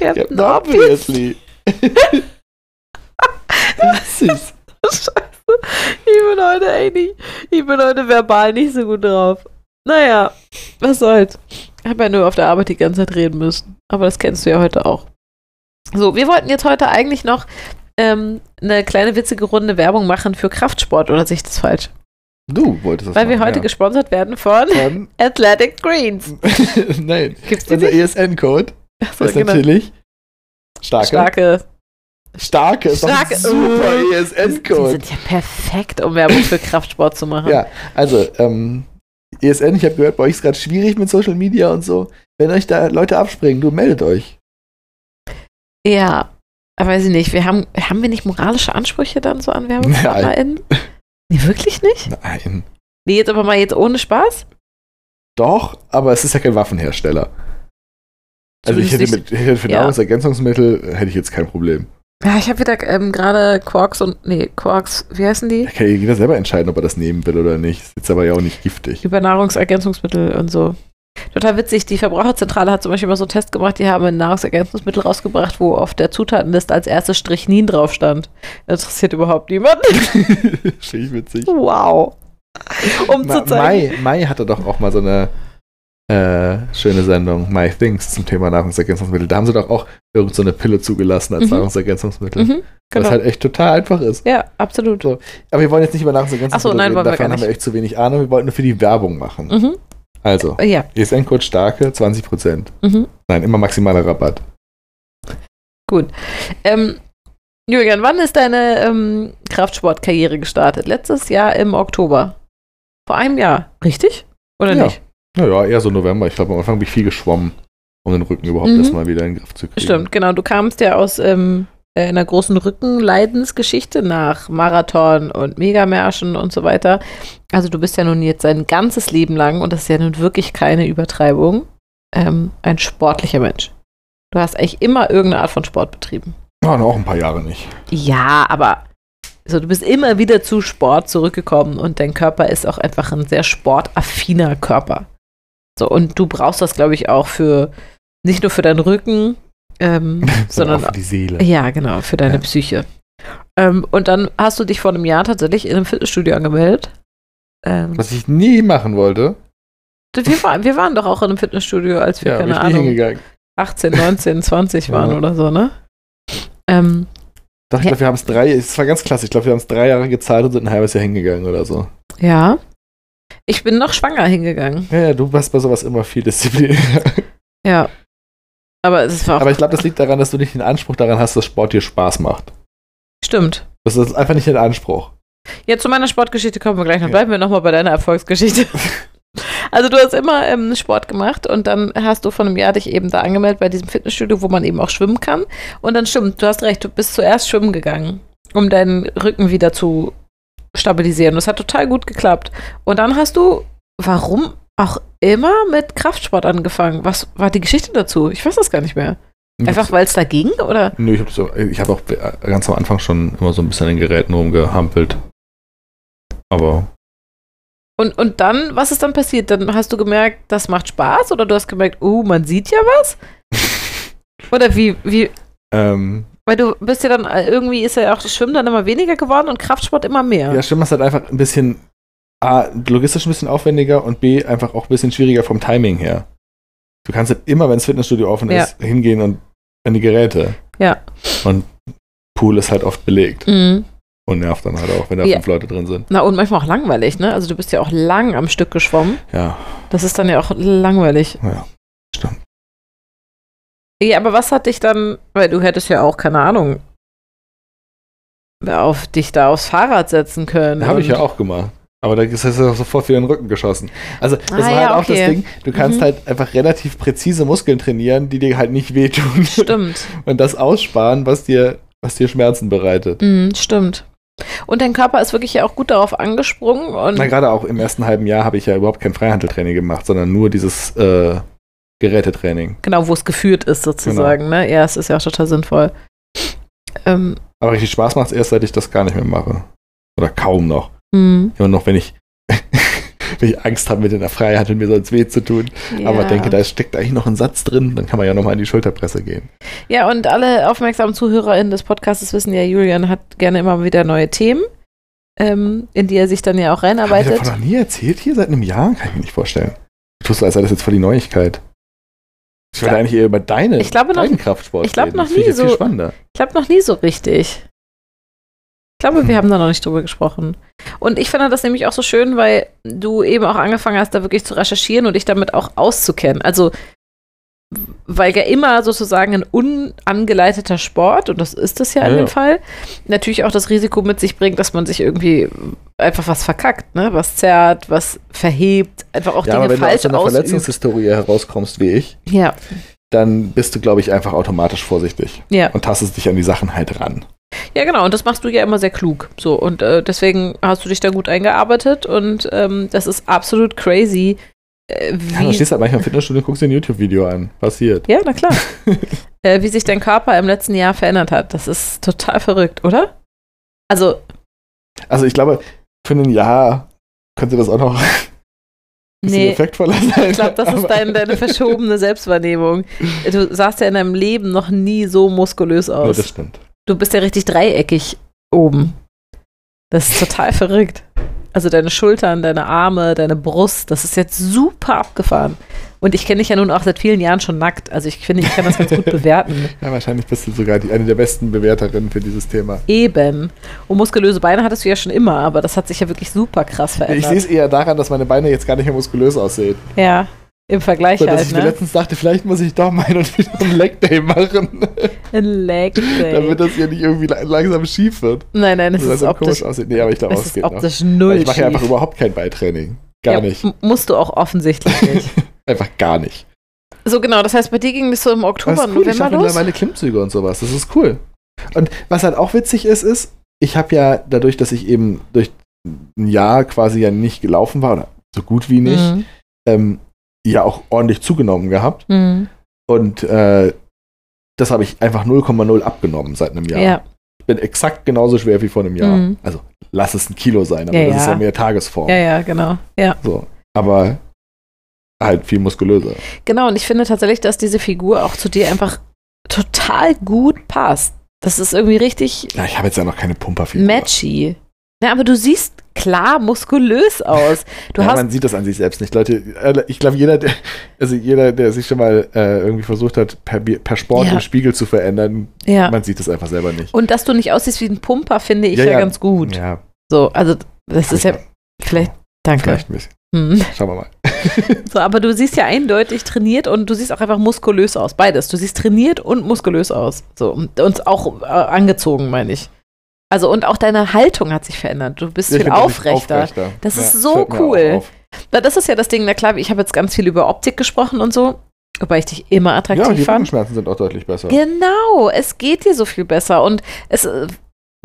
Captain Ja, Obviously. obviously. Süß. Scheiße. Ich bin heute echt nicht, ich bin heute verbal nicht so gut drauf. Naja, was soll's. Ich habe ja nur auf der Arbeit die ganze Zeit reden müssen. Aber das kennst du ja heute auch. So, wir wollten jetzt heute eigentlich noch ähm, eine kleine witzige Runde Werbung machen für Kraftsport, oder sehe ich das falsch? Du wolltest das Weil wir machen, heute ja. gesponsert werden von Von- Athletic Greens. Nein, Gibt's unser? ESN-Code Achso, ist genau. natürlich starke. Starke. Starke ist doch Starke. super E Die ESN-Code. sind ja perfekt, um Werbung für Kraftsport zu machen. Ja, also, ähm, ESN, ich habe gehört, bei euch ist gerade schwierig mit Social Media und so. Wenn euch da Leute abspringen, du meldet euch. Ja, aber weiß ich nicht. Wir haben, haben wir nicht moralische Ansprüche dann so an WerbepartnerInnen? Nee, wirklich nicht? Nein. Nee, jetzt aber mal jetzt ohne Spaß? Doch, aber es ist ja kein Waffenhersteller. Also ich hätte mit hätte für Ja. Nahrungsergänzungsmittel hätte ich jetzt kein Problem. Ja, ich habe wieder ähm, gerade Quarks und, nee, Quarks, wie heißen die? Da kann ja jeder selber entscheiden, ob er das nehmen will oder nicht. Ist jetzt aber ja auch nicht giftig. Über Nahrungsergänzungsmittel und so. Total witzig. Die Verbraucherzentrale hat zum Beispiel mal so einen Test gemacht, die haben ein Nahrungsergänzungsmittel rausgebracht, wo auf der Zutatenliste als erstes Strichnin drauf stand. Interessiert überhaupt niemanden. Schön witzig. Wow. Um Ma zu zeigen. Mai, Mai hatte doch auch mal so eine äh, schöne Sendung, My Things, zum Thema Nahrungsergänzungsmittel. Da haben sie doch auch irgend so eine Pille zugelassen als Mhm. Nahrungsergänzungsmittel. Mhm, genau. Was halt echt total einfach ist. ja, absolut. So. Aber wir wollen jetzt nicht über Nahrungsergänzungsmittel so, nein, reden. wollen wir Davon gar haben wir echt zu wenig Ahnung. Wir wollten nur für die Werbung machen. Mhm. Also, Ja. ESN-Code starke, 20%. Mhm. Nein, immer maximaler Rabatt. Ähm, Julian, wann ist deine ähm, Kraftsportkarriere gestartet? Letztes Jahr im Oktober. Vor einem Jahr, richtig? Oder Ja. nicht? Naja, eher so November. Ich glaube, am Anfang bin ich viel geschwommen, um den Rücken überhaupt Mhm. erstmal wieder in den Griff zu kriegen. Stimmt, genau. Du kamst ja aus ähm, äh, einer großen Rückenleidensgeschichte nach Marathon und Megamärschen und so weiter. Also du bist ja nun jetzt dein ganzes Leben lang, und das ist ja nun wirklich keine Übertreibung, ähm, ein sportlicher Mensch. Du hast eigentlich immer irgendeine Art von Sport betrieben. Ja, noch auch ein paar Jahre nicht. Ja, aber so, du bist immer wieder zu Sport zurückgekommen und dein Körper ist auch einfach ein sehr sportaffiner Körper. So, und du brauchst das, glaube ich, auch für nicht nur für deinen Rücken, ähm, sondern auch für die Seele. ja, genau, für deine Ja. Psyche. Ähm, und dann hast du dich vor einem Jahr tatsächlich in einem Fitnessstudio angemeldet. Ähm, Was ich nie machen wollte, wir, waren, wir waren doch auch in einem Fitnessstudio, als wir, ja, keine Ahnung, hingegangen. 18, 19, 20 waren Ja. oder so, ne? Ähm, Doch, ich glaube, wir haben es drei, es war ganz klasse, ich glaube, wir haben es drei Jahre gezahlt und sind ein halbes Jahr hingegangen oder so. ja. Ich bin noch schwanger hingegangen. Ja, ja, du hast bei sowas immer viel Disziplin. Ja. Aber es war. Aber ich glaube, das liegt daran, dass du nicht den Anspruch daran hast, dass Sport dir Spaß macht. stimmt. Das ist einfach nicht der Anspruch. Ja, zu meiner Sportgeschichte kommen wir gleich noch. Ja. Bleiben wir nochmal bei deiner Erfolgsgeschichte. Also du hast immer ähm, Sport gemacht und dann hast du von einem Jahr dich eben da angemeldet bei diesem Fitnessstudio, wo man eben auch schwimmen kann. Und dann stimmt, du hast recht, du bist zuerst schwimmen gegangen, um deinen Rücken wieder zu stabilisieren. Das hat total gut geklappt. Und dann hast du, warum auch immer, mit Kraftsport angefangen. Was war die Geschichte dazu? Ich weiß das gar nicht mehr. Einfach weil es da ging, oder? Nö, ich habe so, ich habe auch ganz am Anfang schon immer so ein bisschen an den Geräten rumgehampelt. Aber Und, und dann, was ist dann passiert? Dann hast du gemerkt, das macht Spaß oder du hast gemerkt, uh, man sieht ja was? Oder wie, wie, ähm, weil du bist ja dann, äh, irgendwie ist ja auch das Schwimmen dann immer weniger geworden und Kraftsport immer mehr. ja, stimmt, es halt einfach ein bisschen A, logistisch ein bisschen aufwendiger und B, einfach auch ein bisschen schwieriger vom Timing her. Du kannst halt immer, wenn das Fitnessstudio offen Ja. ist, hingehen und an die Geräte. Ja. Und Pool ist halt oft belegt Mhm. und nervt dann halt auch, wenn da Ja. fünf Leute drin sind. Na, und manchmal auch langweilig, ne? Also du bist ja auch lang am Stück geschwommen. Ja, Das ist dann ja auch langweilig. ja, stimmt. Ja, aber was hat dich dann, weil du hättest ja auch, keine Ahnung, auf dich da aufs Fahrrad setzen können. Habe ich ja auch gemacht. Aber da ist es ja sofort wieder in den Rücken geschossen. Also, das Ah, war ja, halt auch okay. das Ding. Du kannst Mhm. halt einfach relativ präzise Muskeln trainieren, die dir halt nicht wehtun. Stimmt. Und das aussparen, was dir, was dir Schmerzen bereitet. Mhm, stimmt. Und dein Körper ist wirklich ja auch gut darauf angesprungen und Na, gerade auch im ersten halben Jahr habe ich ja überhaupt kein Freihandeltraining gemacht, sondern nur dieses äh, Gerätetraining. genau, wo es geführt ist sozusagen, Genau. ne? Ja, es ist ja auch total sinnvoll. Ähm, Aber richtig Spaß macht es erst, seit ich das gar nicht mehr mache. Oder kaum noch. mh, Immer noch, wenn ich, wenn ich Angst habe, mit in der Freihandel mir sonst weh zu tun. Aber ja. denke, da steckt eigentlich noch ein Satz drin, dann kann man ja nochmal in die Schulterpresse gehen. Ja, und alle aufmerksamen ZuhörerInnen des Podcasts wissen ja, Julian hat gerne immer wieder neue Themen, ähm, in die er sich dann ja auch Habe ich reinarbeitet. davon noch nie erzählt hier seit einem Jahr? Kann ich mir nicht vorstellen. Du tust als sei das jetzt voll die Neuigkeit. Ich wollte eigentlich eher über deine, Ich glaube noch- deinen Kraftsport ich glaube noch nie viel so- spannender. Ich glaube noch nie so richtig. Ich glaube, wir haben da noch nicht drüber gesprochen. Und ich finde das nämlich auch so schön, weil du eben auch angefangen hast, da wirklich zu recherchieren und dich damit auch auszukennen. Also, weil ja immer sozusagen ein unangeleiteter Sport, und das ist es ja in Ja, dem ja. Fall, natürlich auch das Risiko mit sich bringt, dass man sich irgendwie einfach was verkackt, ne? Was zerrt, was verhebt, einfach auch Ja, aber Dinge wenn du aus falsch einer. Verletzungshistorie herauskommst wie ich, Ja, dann bist du, glaube ich, einfach automatisch vorsichtig ja. und tastest dich an die Sachen halt ran. Ja, genau, und das machst du ja immer sehr klug. So, und äh, deswegen hast du dich da gut eingearbeitet und ähm, das ist absolut crazy. Äh, Ja, du stehst halt manchmal im Fitnessstudio und guckst dir ein YouTube-Video an. Passiert. ja, na klar. äh, wie sich dein Körper im letzten Jahr verändert hat. Das ist total verrückt, oder? Also, Also ich glaube, für ein Jahr könnte das auch noch ein bisschen nee. effektvoller sein. Ich glaube, das ist dein, deine verschobene Selbstwahrnehmung. Du sahst ja in deinem Leben noch nie so muskulös Ja, aus. das stimmt. Du bist ja richtig dreieckig oben. Das ist total verrückt. Also deine Schultern, deine Arme, deine Brust, das ist jetzt super abgefahren. Und ich kenne dich ja nun auch seit vielen Jahren schon nackt. Also ich finde, ich kann das ganz gut bewerten. Ja, wahrscheinlich bist du sogar die, eine der besten Bewerterinnen für dieses Thema. Eben. Und muskulöse Beine hattest du ja schon immer, aber das hat sich ja wirklich super krass Ich verändert. sehe es eher daran, dass meine Beine jetzt gar nicht mehr muskulös aussehen. ja, im Vergleich So, dass halt, ich mir ne? letztens dachte, vielleicht muss ich doch mal und wieder einen Leg Day machen, Ein Leg Day. damit das hier nicht irgendwie la- langsam schief wird. Nein, nein, das ist optisch, komisch aussieht. Nee, aber ich glaube, das es ist geht noch. optisch null Weil ich mache ja einfach überhaupt kein Beitraining. Gar Ja, nicht. Musst du auch offensichtlich nicht. Einfach gar nicht. so genau, das heißt, bei dir ging es so im Oktober, cool, ich November schaffe los? mittlerweile Klimmzüge und sowas. Das ist cool. Und was halt auch witzig ist, ist, ich habe ja dadurch, dass ich eben durch ein Jahr quasi ja nicht gelaufen war, oder so gut wie nicht, Mhm. ähm, ja auch ordentlich zugenommen gehabt. Mhm. Und äh, das habe ich einfach 0,0 abgenommen seit einem Jahr. Ja. Ich bin exakt genauso schwer wie vor einem Jahr. Mhm. Also lass es ein Kilo sein, aber Ja, das ist ja. ja mehr Tagesform. ja, ja, genau. Ja. So. Aber halt viel muskulöser. Genau, und ich finde tatsächlich, dass diese Figur auch zu dir einfach total gut passt. Das ist irgendwie richtig Ja, ich habe jetzt ja noch keine Pumperfigur. matchy. Ja, aber du siehst klar muskulös aus. Du ja, hast. man sieht das an sich selbst nicht. Leute, ich glaube, jeder, der, also jeder, der sich schon mal äh, irgendwie versucht hat, per, per Sport Ja. den Spiegel zu verändern, Ja. man sieht das einfach selber nicht. Und dass du nicht aussiehst wie ein Pumper, finde ich ja, Ja, ganz gut. Ja, So, also das ist ja vielleicht. Danke. vielleicht ein bisschen. Hm. Schauen wir mal. So, aber du siehst ja eindeutig trainiert und du siehst auch einfach muskulös aus. Beides. Du siehst trainiert und muskulös aus. So, und, und auch äh, angezogen, meine ich. Also, und auch deine Haltung hat sich verändert. Du bist Ja, ich viel aufrechter. aufrechter. Das Ja, ist so cool. Na, das ist ja das Ding, na klar, ich habe jetzt ganz viel über Optik gesprochen und so, wobei ich dich immer attraktiv Ja, und die fand. Rückenschmerzen sind auch deutlich besser. Genau, es geht dir so viel besser und es äh,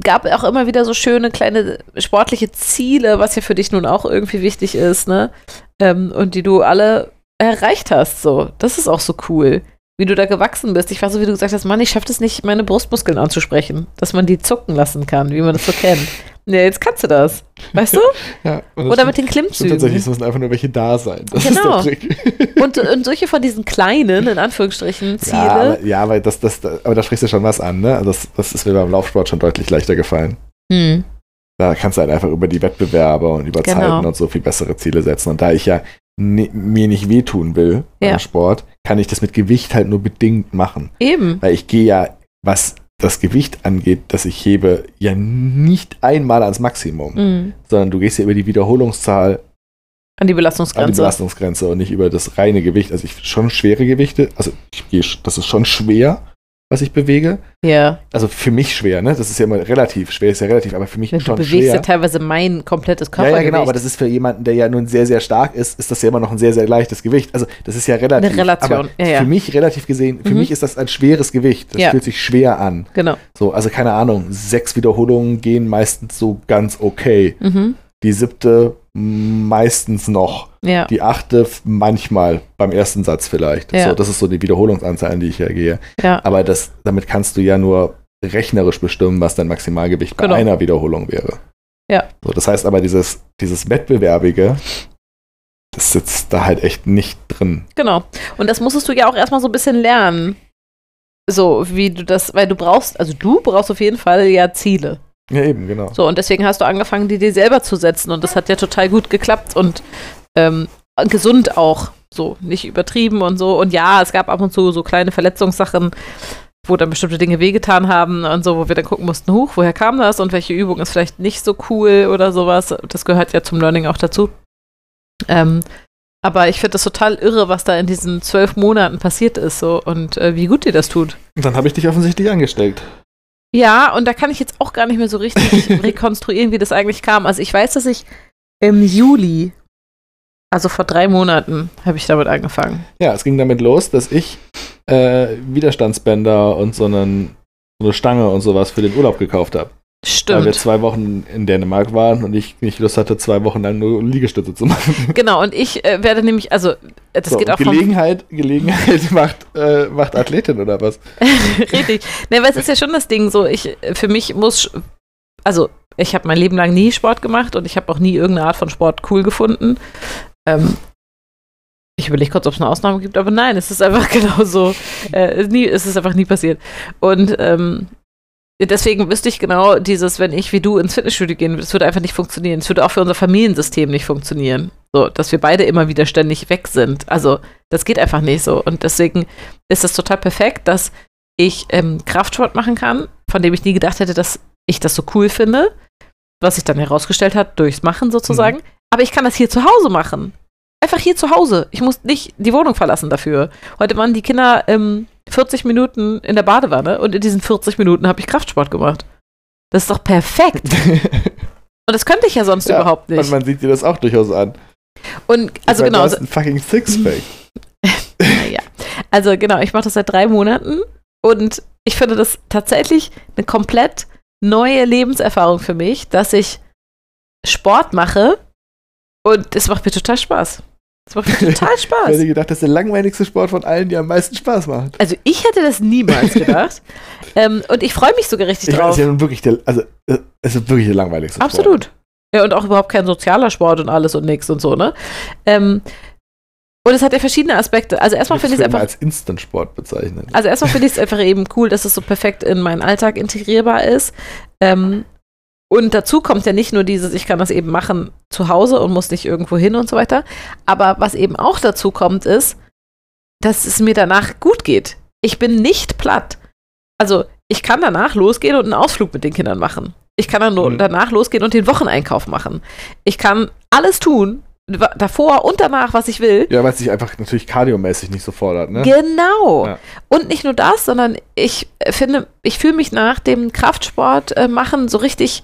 gab auch immer wieder so schöne kleine sportliche Ziele, was ja für dich nun auch irgendwie wichtig ist, ne? Ähm, und die du alle erreicht hast, so. Das ist auch so cool, wie du da gewachsen bist. Ich war so, wie du gesagt hast, Mann, ich schaffe es nicht, meine Brustmuskeln anzusprechen, dass man die zucken lassen kann, wie man das so kennt. Ja, jetzt kannst du das, weißt du? Ja, Oder mit den stimmt tatsächlich, Klimmzügen. es müssen einfach nur welche da sein. Das Genau. ist der Trick. Und, und solche von diesen kleinen, in Anführungsstrichen, Ziele. Ja, aber, ja, aber das, das, aber da sprichst du schon was an, ne? Das, das ist mir beim Laufsport schon deutlich leichter gefallen. hm. Da kannst du halt einfach über die Wettbewerbe und über Genau. Zeiten und so viel bessere Ziele setzen. Und da ich ja ni- mir nicht wehtun will Ja. beim Sport, kann ich das mit Gewicht halt nur bedingt machen. Eben. Weil ich gehe ja, was das Gewicht angeht, das ich hebe, ja nicht einmal ans Maximum, Hm. sondern du gehst ja über die Wiederholungszahl An die an die Belastungsgrenze. Belastungsgrenze und nicht über das reine Gewicht. Also ich schon schwere Gewichte, also ich gehe, das ist schon schwer, was ich bewege. ja. Also für mich schwer, ne? Das ist ja immer relativ, schwer ist ja relativ, aber für mich Du schon bewegst schwer. ja teilweise mein komplettes Ja, Körpergewicht. ja, genau, aber das ist für jemanden, der ja nun sehr, sehr stark ist, ist das ja immer noch ein sehr, sehr leichtes Gewicht. Also das ist ja relativ. Eine Relation, Aber ja, ja. Für mich relativ gesehen, für Mhm. mich ist das ein schweres Gewicht. Das Ja. fühlt sich schwer an. Genau. So, also keine Ahnung, sechs Wiederholungen gehen meistens so ganz okay. Mhm. Die siebte meistens noch. Ja. Die achte manchmal beim ersten Satz vielleicht. Ja. So, das ist so die Wiederholungsanzahl, an die ich ja gehe. ja. Aber das, damit kannst du ja nur rechnerisch bestimmen, was dein Maximalgewicht bei Genau. einer Wiederholung wäre. Ja. So, das heißt aber, dieses, dieses Wettbewerbige, das sitzt da halt echt nicht drin. Genau. Und das musstest du ja auch erstmal so ein bisschen lernen. So, wie du das, weil du brauchst, also du brauchst auf jeden Fall ja Ziele. Ja, eben, genau. So, und deswegen hast du angefangen, die dir selber zu setzen. Und das hat ja total gut geklappt und ähm, gesund auch. So, nicht übertrieben und so. Und ja, es gab ab und zu so kleine Verletzungssachen, wo dann bestimmte Dinge wehgetan haben und so, wo wir dann gucken mussten, huch, woher kam das und welche Übung ist vielleicht nicht so cool oder sowas. Das gehört ja zum Learning auch dazu. Ähm, aber ich finde das total irre, was da in diesen zwölf Monaten passiert ist so und äh, wie gut dir das tut. Und dann habe ich dich offensichtlich angesteckt. Ja, und da kann ich jetzt auch gar nicht mehr so richtig rekonstruieren, wie das eigentlich kam. Also ich weiß, dass ich im Juli, also vor drei Monaten, habe ich damit angefangen. Ja, es ging damit los, dass ich äh, Widerstandsbänder und so, einen, so eine Stange und sowas für den Urlaub gekauft habe. Weil wir Stimmt. zwei Wochen in Dänemark waren und ich nicht Lust hatte, zwei Wochen lang nur Liegestütze zu machen. Genau, und ich äh, werde nämlich, also äh, das So, geht auch Gelegenheit, Gelegenheit macht, äh, macht Athletin oder was? Richtig. Ne, weil es ist ja schon das Ding so, ich, für mich muss, also ich habe mein Leben lang nie Sport gemacht und ich habe auch nie irgendeine Art von Sport cool gefunden. Ähm, ich überlege kurz, ob es eine Ausnahme gibt, aber nein, es ist einfach genau so. Äh, es nie, es ist einfach nie passiert. Und ähm, deswegen wüsste ich genau dieses, wenn ich wie du ins Fitnessstudio gehen würde, das würde einfach nicht funktionieren. Es würde auch für unser Familiensystem nicht funktionieren. So, dass wir beide immer wieder ständig weg sind. Also, das geht einfach nicht so. Und deswegen ist es total perfekt, dass ich ähm, Kraftsport machen kann, von dem ich nie gedacht hätte, dass ich das so cool finde, was sich dann herausgestellt hat durchs Machen sozusagen. Aber ich kann das hier zu Hause machen. Einfach hier zu Hause. Ich muss nicht die Wohnung verlassen dafür. Heute waren die Kinder ähm, 40 Minuten in der Badewanne und in diesen 40 Minuten habe ich Kraftsport gemacht. Das ist doch perfekt. Und das könnte ich ja sonst Ja, überhaupt Und nicht. man sieht dir das auch durchaus an. Und also Weil genau, Du hast ein fucking Sixpack. Naja. Also genau, ich mache das seit drei Monaten und ich finde das tatsächlich eine komplett neue Lebenserfahrung für mich, dass ich Sport mache und es macht mir total Spaß. Es macht mir total Ich hätte Spaß. gedacht, das ist der langweiligste Sport von allen, die am meisten Spaß macht. Also ich hätte das niemals gedacht. ähm, und ich freue mich sogar richtig Ich meine, drauf. es ist ja nun wirklich der, also, äh, es ist wirklich der langweiligste Sport. Absolut. Ja, und auch überhaupt kein sozialer Sport und alles und nix und so, ne? Ähm, und es hat ja verschiedene Aspekte. Also erstmal Ich finde ich würde es einfach als Instant-Sport bezeichnen. Also erstmal finde ich es einfach eben cool, dass es so perfekt in meinen Alltag integrierbar ist. Ähm, und dazu kommt ja nicht nur dieses, ich kann das eben machen zu Hause und muss nicht irgendwo hin und so weiter. Aber was eben auch dazu kommt, ist, dass es mir danach gut geht. Ich bin nicht platt. Also ich kann danach losgehen und einen Ausflug mit den Kindern machen. Ich kann dann Mhm. danach losgehen und den Wocheneinkauf machen. Ich kann alles tun, davor und danach, was ich will. Ja, weil es sich einfach natürlich kardiomäßig nicht so fordert, ne? Genau. Ja. Und nicht nur das, sondern ich finde, ich fühle mich nach dem Kraftsport äh, machen so richtig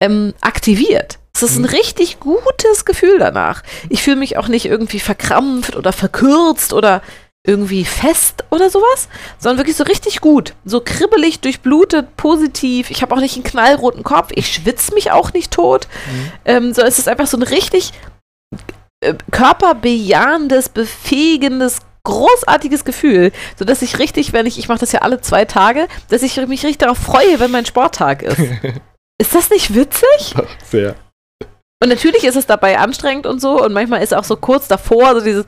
ähm, aktiviert. Es ist ein Mhm. richtig gutes Gefühl danach. Ich fühle mich auch nicht irgendwie verkrampft oder verkürzt oder irgendwie fest oder sowas, sondern wirklich so richtig gut. So kribbelig, durchblutet, positiv. Ich habe auch nicht einen knallroten Kopf. Ich schwitze mich auch nicht tot. Ähm, so es ist einfach so ein richtig körperbejahendes, befähigendes, großartiges Gefühl, sodass ich richtig, wenn ich, ich mache das ja alle zwei Tage, dass ich mich richtig darauf freue, wenn mein Sporttag ist. ist das nicht witzig? Sehr. Und natürlich ist es dabei anstrengend und so. Und manchmal ist auch so kurz davor, so dieses,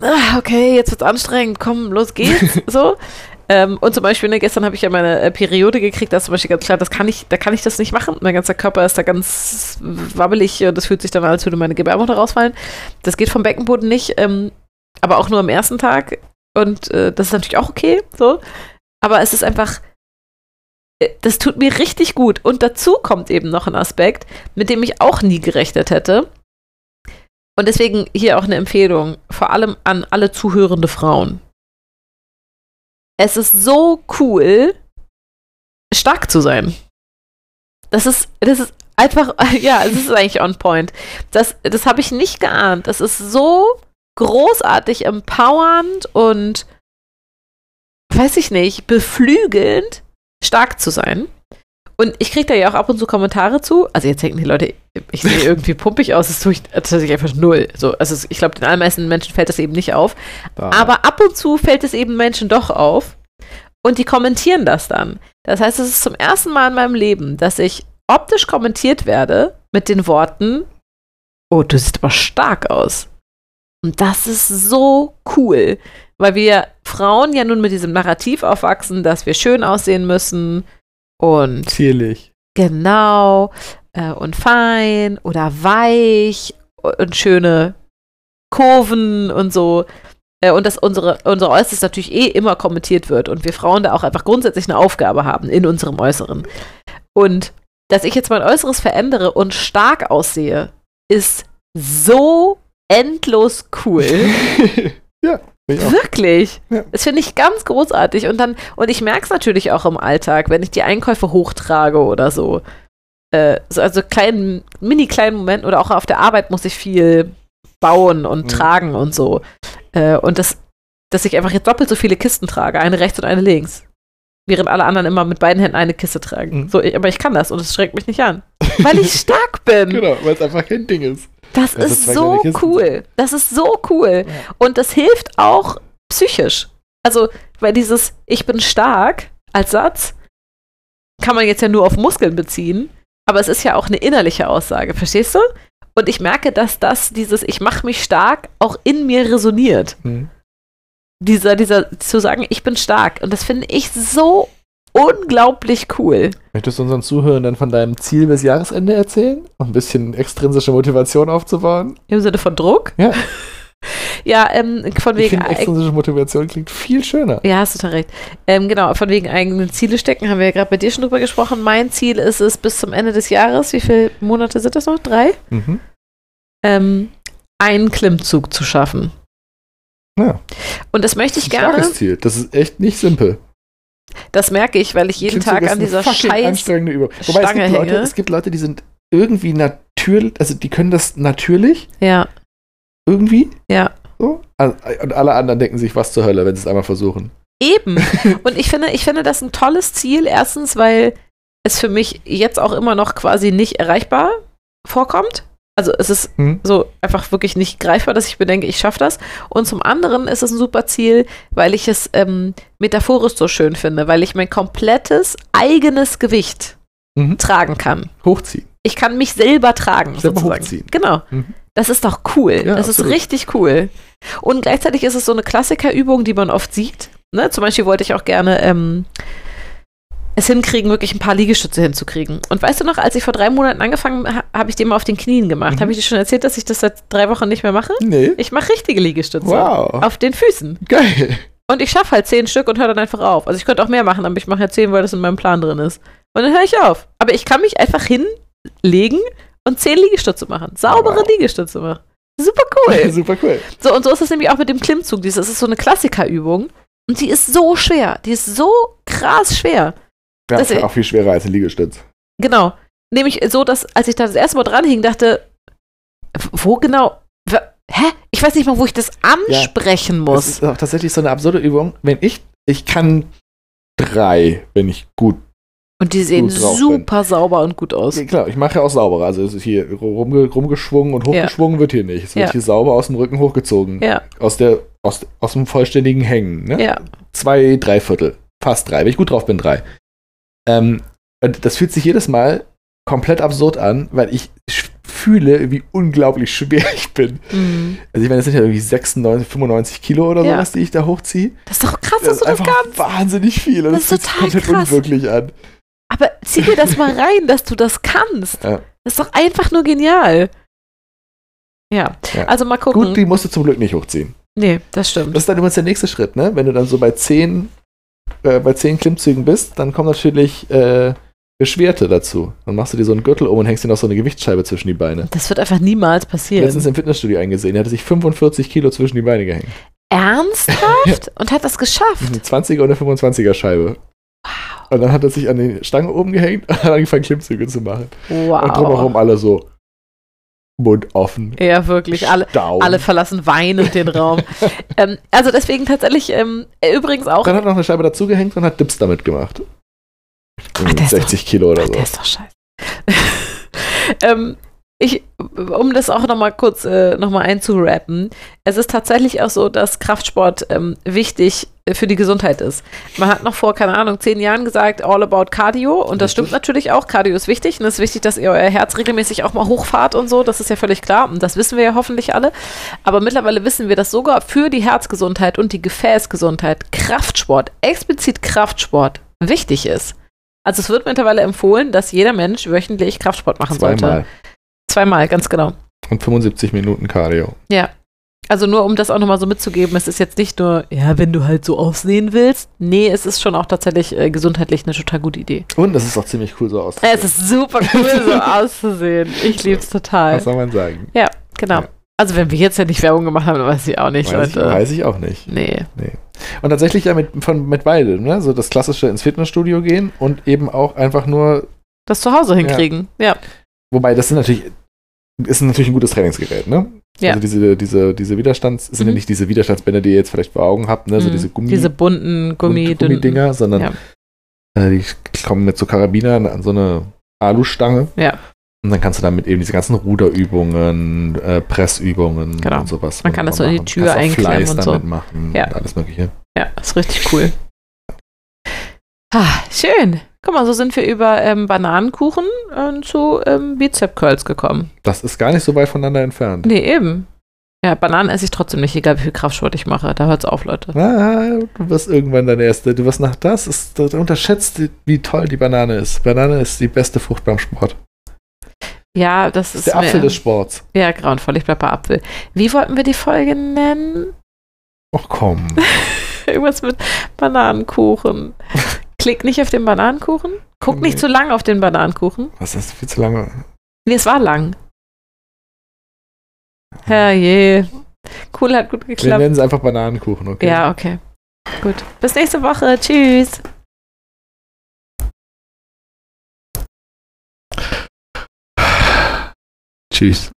ah, okay, jetzt wird's anstrengend, komm, los geht's. so. Ähm, und zum Beispiel, ne, gestern habe ich ja meine äh, Periode gekriegt, da ist zum Beispiel ganz klar, das kann ich, da kann ich das nicht machen. Mein ganzer Körper ist da ganz wabbelig und das fühlt sich dann an, als würde meine Gebärmutter rausfallen. Das geht vom Beckenboden nicht, ähm, aber auch nur am ersten Tag. Und äh, das ist natürlich auch okay, so. Aber es ist einfach, äh, das tut mir richtig gut. Und dazu kommt eben noch ein Aspekt, mit dem ich auch nie gerechnet hätte. Und deswegen hier auch eine Empfehlung, vor allem an alle zuhörende Frauen. Es ist so cool, stark zu sein. Das ist, das ist einfach, ja, es ist eigentlich on point. Das, das habe ich nicht geahnt. Das ist so großartig empowernd und, weiß ich nicht, beflügelnd, stark zu sein. Und ich kriege da ja auch ab und zu Kommentare zu. Also jetzt denken die Leute, ich sehe irgendwie pumpig aus, das tue ich tatsächlich einfach null. So, also ich glaube, den allermeisten Menschen fällt das eben nicht auf. Da. Aber ab und zu fällt es eben Menschen doch auf. Und die kommentieren das dann. Das heißt, es ist zum ersten Mal in meinem Leben, dass ich optisch kommentiert werde mit den Worten, oh, du siehst aber stark aus. Und das ist so cool, weil wir Frauen ja nun mit diesem Narrativ aufwachsen, dass wir schön aussehen müssen und Zierlich. genau äh, und fein oder weich und schöne Kurven und so. Äh, und dass unsere, unser Äußeres natürlich eh immer kommentiert wird und wir Frauen da auch einfach grundsätzlich eine Aufgabe haben in unserem Äußeren. Und dass ich jetzt mein Äußeres verändere und stark aussehe, ist so endlos cool. ja. Wirklich. Ja. Das finde ich ganz großartig. Und dann, und ich merke es natürlich auch im Alltag, wenn ich die Einkäufe hochtrage oder so. Äh, so also kleinen, mini kleinen Momenten oder auch auf der Arbeit muss ich viel bauen und Mhm. tragen und so. Äh, und das, dass ich einfach jetzt doppelt so viele Kisten trage, eine rechts und eine links. Während alle anderen immer mit beiden Händen eine Kiste tragen. Mhm. So, ich, aber ich kann das und es schreckt mich nicht an. Weil ich stark bin. Genau, weil es einfach kein Ding ist. Das Das ist ist so cool. Das ist so cool. Ja. Und das hilft auch psychisch. Also, weil dieses Ich bin stark als Satz kann man jetzt ja nur auf Muskeln beziehen, aber es ist ja auch eine innerliche Aussage, verstehst du? Und ich merke, dass das, dieses Ich mache mich stark, auch in mir resoniert. Hm. Dieser, dieser, zu sagen, ich bin stark. Und das finde ich so unglaublich cool. Möchtest du unseren Zuhörern von deinem Ziel bis Jahresende erzählen? Um ein bisschen extrinsische Motivation aufzubauen? Im Sinne von Druck. Ja. Ja, ähm, von Ich wegen. finde, extrinsische Motivation klingt viel schöner. Ja, hast du total recht. Ähm, genau, von wegen eigenen Ziele stecken, haben wir ja gerade bei dir schon drüber gesprochen. Mein Ziel ist es bis zum Ende des Jahres, wie viele Monate sind das noch? Drei? Mhm. Ähm, einen Klimmzug zu schaffen. Ja. Und das möchte ich gerne. starkes Ziel. Das ist echt nicht simpel. Das merke ich, weil ich jeden Klimmzug Tag an dieser Scheiß. anstrengende Übung. Wobei es gibt, Leute, es gibt Leute, die sind irgendwie natürlich, also die können das natürlich Ja, irgendwie. ja. So. Und alle anderen denken sich, was zur Hölle, wenn sie es einmal versuchen. Eben. Und ich finde, ich finde das ein tolles Ziel. Erstens, weil es für mich jetzt auch immer noch quasi nicht erreichbar vorkommt. Also es ist Hm? so einfach wirklich nicht greifbar, dass ich bedenke, ich schaffe das. Und zum anderen ist es ein super Ziel, weil ich es ähm, metaphorisch so schön finde, weil ich mein komplettes eigenes Gewicht Mhm. tragen kann. Hochziehen. Ich kann mich selber tragen, Selber sozusagen. hochziehen. Genau. Mhm. Das ist doch cool. Ja, das absolut. ist richtig cool. Und gleichzeitig ist es so eine Klassikerübung, die man oft sieht. Ne? Zum Beispiel wollte ich auch gerne ähm, es hinkriegen, wirklich ein paar Liegestütze hinzukriegen. Und weißt du noch, als ich vor drei Monaten angefangen habe, habe ich den mal auf den Knien gemacht. Mhm. Habe ich dir schon erzählt, dass ich das seit drei Wochen nicht mehr mache? Nee. Ich mache richtige Liegestütze. Wow. Auf den Füßen. Geil. Und ich schaffe halt zehn Stück und höre dann einfach auf. Also ich könnte auch mehr machen, aber ich mache ja zehn, weil das in meinem Plan drin ist. Und dann höre ich auf. Aber ich kann mich einfach hinlegen und zehn Liegestütze machen. Saubere Wow. Liegestütze machen. Super cool. Super cool. so, und so ist es nämlich auch mit dem Klimmzug. Das ist so eine Klassikerübung. Und die ist so schwer. Die ist so krass schwer. Ja, Das- ist auch viel schwerer als ein Liegestütz. Genau. nämlich so, dass als ich da das erste Mal dran hing, dachte, wo genau? Hä? Ich weiß nicht mal, wo ich das ansprechen Das muss. ist auch tatsächlich so eine absurde Übung. Wenn ich, ich kann drei, wenn ich gut. Und die sehen super sauber und gut aus. Ja, klar, ich mache ja auch sauberer. Also es ist hier rumge, rumgeschwungen und hochgeschwungen wird hier nicht. Es wird Ja. hier sauber aus dem Rücken hochgezogen. Ja, Aus, der, aus, aus dem vollständigen Hängen. Ne? ja. Zwei, drei Viertel. Fast drei. Wenn ich gut drauf bin, drei. Ähm, und das fühlt sich jedes Mal komplett absurd an, weil ich fühle, wie unglaublich schwer ich bin. Mhm. Also ich meine, das sind ja irgendwie 96, 95 Kilo oder Ja. sowas, die ich da hochziehe. Das ist doch krass, Das dass du ist das kannst. wahnsinnig viel. Und Das das, ist fühlt sich total komplett krass. unwirklich an. Aber zieh dir das mal rein, dass du das kannst. Ja. Das ist doch einfach nur genial. Ja, Ja. also mal gucken. Gut, die musst du zum Glück nicht hochziehen. nee, das stimmt. Das ist dann übrigens der nächste Schritt, ne? Wenn du dann so bei 10, äh, bei 10 Klimmzügen bist, dann kommen natürlich äh, Beschwerte dazu. Dann machst du dir so einen Gürtel um und hängst dir noch so eine Gewichtsscheibe zwischen die Beine. Das wird einfach niemals passieren. Letztens im Fitnessstudio eingesehen, der hatte sich 45 Kilo zwischen die Beine gehängt. Ernsthaft? Und hat das geschafft? Eine 20er und eine 25er Scheibe. Und dann hat er sich an die Stange oben gehängt und hat angefangen, Klimmzüge zu machen. Wow. Und drumherum alle so Mund offen. Ja, wirklich. Alle, alle verlassen weinend den Raum. ähm, also deswegen tatsächlich, ähm, äh, übrigens auch. Dann hat er noch eine Scheibe dazugehängt und hat Dips damit gemacht. Ach, der ist 60 Kilo oder Ach, so. der ist doch scheiße. ähm, ich, um das auch nochmal kurz äh, noch mal einzurappen, es ist tatsächlich auch so, dass Kraftsport ähm, wichtig äh, für die Gesundheit ist. Man hat noch vor, keine Ahnung, zehn Jahren gesagt, all about Cardio und das stimmt natürlich auch. Cardio ist wichtig und es ist wichtig, dass ihr euer Herz regelmäßig auch mal hochfahrt und so, das ist ja völlig klar und das wissen wir ja hoffentlich alle. Aber mittlerweile wissen wir, dass sogar für die Herzgesundheit und die Gefäßgesundheit Kraftsport, explizit Kraftsport, wichtig ist. Also es wird mittlerweile empfohlen, dass jeder Mensch wöchentlich Kraftsport machen sollte. Zweimal. Ganz genau. Und 75 Minuten Cardio. Also nur um das auch nochmal so mitzugeben, es ist jetzt nicht nur, ja, wenn du halt so aussehen willst. Nee, es ist schon auch tatsächlich äh, gesundheitlich eine total gute Idee. Und das ist auch ziemlich cool so aus. Es ist super cool, so auszusehen. Ich lieb's total. Was soll man sagen? Ja, genau. Ja. Also wenn wir jetzt ja nicht Werbung gemacht haben, weiß ich auch nicht, Weiß ich, Leute. weiß ich auch nicht. Nee. Und tatsächlich ja mit, von, mit beidem, ne? So das klassische ins Fitnessstudio gehen und eben auch einfach nur, Das zu Hause hinkriegen. Ja. wobei das sind natürlich, ist natürlich ein gutes Trainingsgerät, ne? Ja. Also diese, diese, diese Widerstands, sind ja Mhm. nicht diese Widerstandsbänder, die ihr jetzt vielleicht vor Augen habt, ne? So Mhm. diese Gummi, Diese bunten Gummi, Gummi Gummidinger, sondern Ja. äh, die kommen mit so Karabinern an so eine Alustange. Ja. Und dann kannst du damit eben diese ganzen Ruderübungen, äh, Pressübungen Genau. und sowas. Man kann das so in die. Tür einklemmen und so. machen Ja. und alles mögliche. Ja, ist richtig cool. Ah, schön. Guck mal, so sind wir über ähm, Bananenkuchen äh, zu ähm, Bizep Curls gekommen. Das ist gar nicht so weit voneinander entfernt. Nee, eben. Ja, Bananen esse ich trotzdem nicht, egal wie viel Kraftsport ich mache. Da hört's auf, Leute. Ah, du wirst irgendwann dein erste. Du wirst nach das, ist, du unterschätzt, wie toll die Banane ist. Banane ist die beste Frucht beim Sport. Ja, das Das ist ist der Apfel des Sports. Ja, grauenvoll. Ich bleib bei Apfel. Wie wollten wir die Folge nennen? Ach komm. Irgendwas mit Bananenkuchen. Klick nicht auf den Bananenkuchen. Guck nicht Nee. zu lang auf den Bananenkuchen. Was ist viel zu lange? Nee, es war lang. Herrje. Cool, hat gut Wir geklappt. nennen es einfach Bananenkuchen, okay? Ja, okay. Gut. Bis nächste Woche. Tschüss. Tschüss.